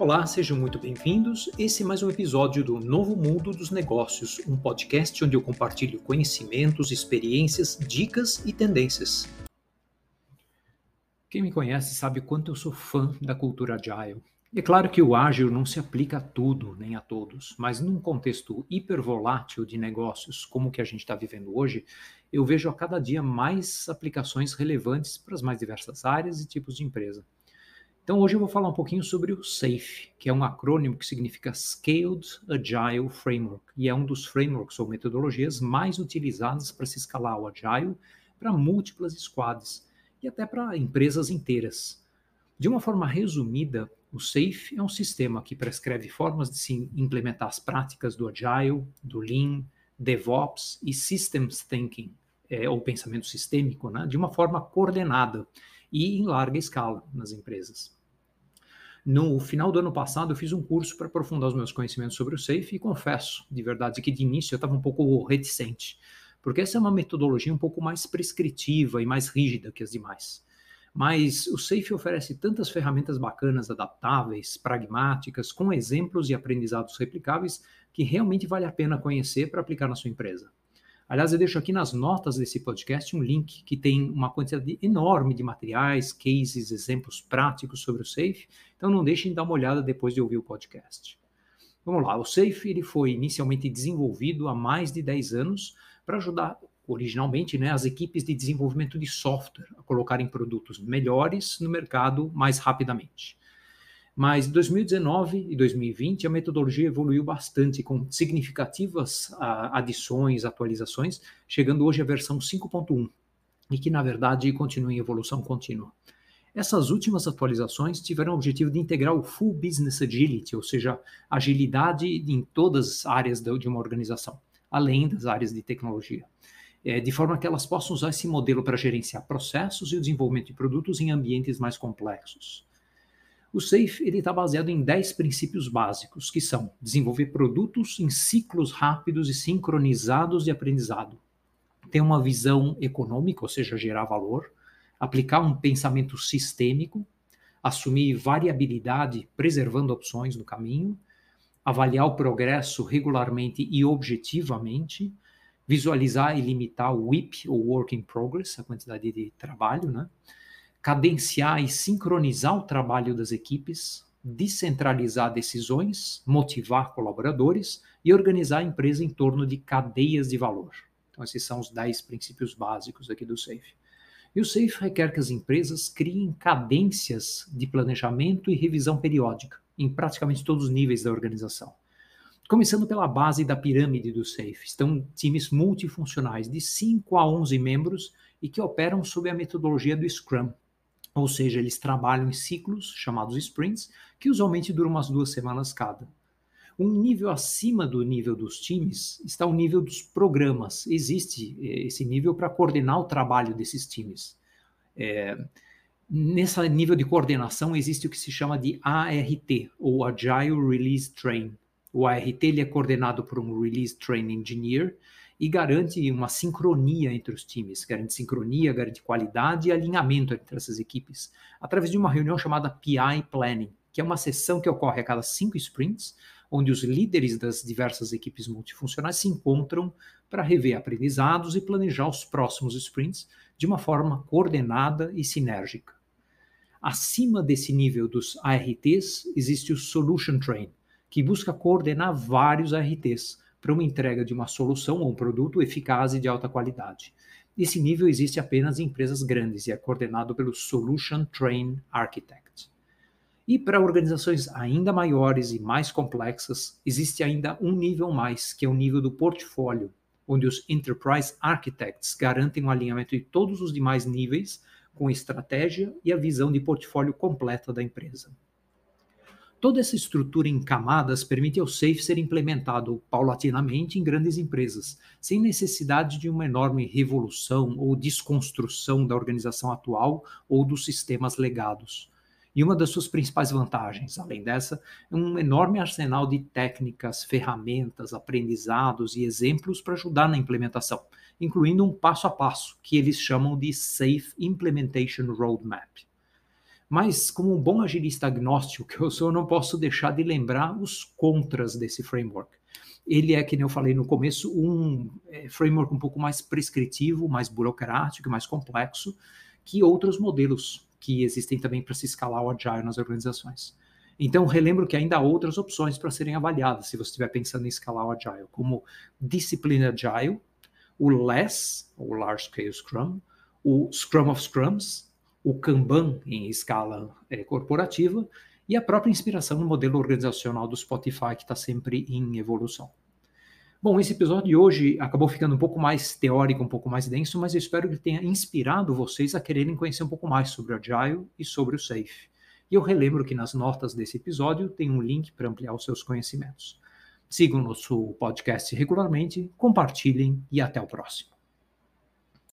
Olá, sejam muito bem-vindos. Esse é mais um episódio do Novo Mundo dos Negócios, um podcast onde eu compartilho conhecimentos, experiências, dicas e tendências. Quem me conhece sabe quanto eu sou fã da cultura agile. É claro que o ágil não se aplica a tudo, nem a todos, mas num contexto hipervolátil de negócios como o que a gente está vivendo hoje, eu vejo a cada dia mais aplicações relevantes para as mais diversas áreas e tipos de empresa. Então hoje eu vou falar um pouquinho sobre o SAFE, que é um acrônimo que significa Scaled Agile Framework, e é um dos frameworks ou metodologias mais utilizadas para se escalar o Agile para múltiplas squads e até para empresas inteiras. De uma forma resumida, o SAFE é um sistema que prescreve formas de se implementar as práticas do Agile, do Lean, DevOps e Systems Thinking, é, ou pensamento sistêmico, né, de uma forma coordenada e em larga escala nas empresas. No final do ano passado, eu fiz um curso para aprofundar os meus conhecimentos sobre o SAFE e confesso, de verdade, que de início eu estava um pouco reticente, porque essa é uma metodologia um pouco mais prescritiva e mais rígida que as demais. Mas o SAFE oferece tantas ferramentas bacanas, adaptáveis, pragmáticas, com exemplos e aprendizados replicáveis, que realmente vale a pena conhecer para aplicar na sua empresa. Aliás, eu deixo aqui nas notas desse podcast um link que tem uma quantidade enorme de materiais, cases, exemplos práticos sobre o Safe. Então não deixem de dar uma olhada depois de ouvir o podcast. Vamos lá, o Safe ele foi inicialmente desenvolvido há mais de 10 anos para ajudar originalmente né, as equipes de desenvolvimento de software a colocarem produtos melhores no mercado mais rapidamente. Mas em 2019 e 2020 a metodologia evoluiu bastante, com significativas ah, adições, atualizações, chegando hoje à versão 5.1, e que na verdade continua em evolução contínua. Essas últimas atualizações tiveram o objetivo de integrar o Full Business Agility, ou seja, agilidade em todas as áreas de uma organização, além das áreas de tecnologia. É, de forma que elas possam usar esse modelo para gerenciar processos e o desenvolvimento de produtos em ambientes mais complexos. O SAFE está baseado em 10 princípios básicos, que são desenvolver produtos em ciclos rápidos e sincronizados de aprendizado, ter uma visão econômica, ou seja, gerar valor, aplicar um pensamento sistêmico, assumir variabilidade, preservando opções no caminho, avaliar o progresso regularmente e objetivamente, visualizar e limitar o WIP, ou Work in Progress, a quantidade de trabalho, né? Cadenciar e sincronizar o trabalho das equipes, descentralizar decisões, motivar colaboradores e organizar a empresa em torno de cadeias de valor. Então, esses são os 10 princípios básicos aqui do SAFE. E o SAFE requer que as empresas criem cadências de planejamento e revisão periódica em praticamente todos os níveis da organização. Começando pela base da pirâmide do SAFE, estão times multifuncionais de 5 a 11 membros e que operam sob a metodologia do Scrum, ou seja, eles trabalham em ciclos chamados sprints, que usualmente duram umas duas semanas cada. Um nível acima do nível dos times está o nível dos programas. Existe eh, esse nível para coordenar o trabalho desses times. É, nesse nível de coordenação existe o que se chama de ART, ou Agile Release Train. O ART ele é coordenado por um Release Train Engineer, e garante uma sincronia entre os times, garante sincronia, garante qualidade e alinhamento entre essas equipes, através de uma reunião chamada PI Planning, que é uma sessão que ocorre a cada cinco sprints, onde os líderes das diversas equipes multifuncionais se encontram para rever aprendizados e planejar os próximos sprints de uma forma coordenada e sinérgica. Acima desse nível dos ARTs, existe o Solution Train, que busca coordenar vários ARTs, para uma entrega de uma solução ou um produto eficaz e de alta qualidade. Esse nível existe apenas em empresas grandes e é coordenado pelo Solution Train Architect. E para organizações ainda maiores e mais complexas, existe ainda um nível mais, que é o nível do portfólio, onde os Enterprise Architects garantem o alinhamento de todos os demais níveis com a estratégia e a visão de portfólio completa da empresa. Toda essa estrutura em camadas permite ao SAFE ser implementado paulatinamente em grandes empresas, sem necessidade de uma enorme revolução ou desconstrução da organização atual ou dos sistemas legados. E uma das suas principais vantagens, além dessa, é um enorme arsenal de técnicas, ferramentas, aprendizados e exemplos para ajudar na implementação, incluindo um passo a passo, que eles chamam de Safe Implementation Roadmap. Mas, como um bom agilista agnóstico que eu sou, eu não posso deixar de lembrar os contras desse framework. Ele é, que nem eu falei no começo, um é, framework um pouco mais prescritivo, mais burocrático, mais complexo que outros modelos que existem também para se escalar o Agile nas organizações. Então, relembro que ainda há outras opções para serem avaliadas se você estiver pensando em escalar o Agile, como Discipline Agile, o LESS, o Large Scale Scrum, o Scrum of Scrums, o Kanban em escala é, corporativa e a própria inspiração no modelo organizacional do Spotify, que está sempre em evolução. Bom, esse episódio de hoje acabou ficando um pouco mais teórico, um pouco mais denso, mas eu espero que tenha inspirado vocês a quererem conhecer um pouco mais sobre o Agile e sobre o Safe. E eu relembro que nas notas desse episódio tem um link para ampliar os seus conhecimentos. Sigam nosso podcast regularmente, compartilhem e até o próximo.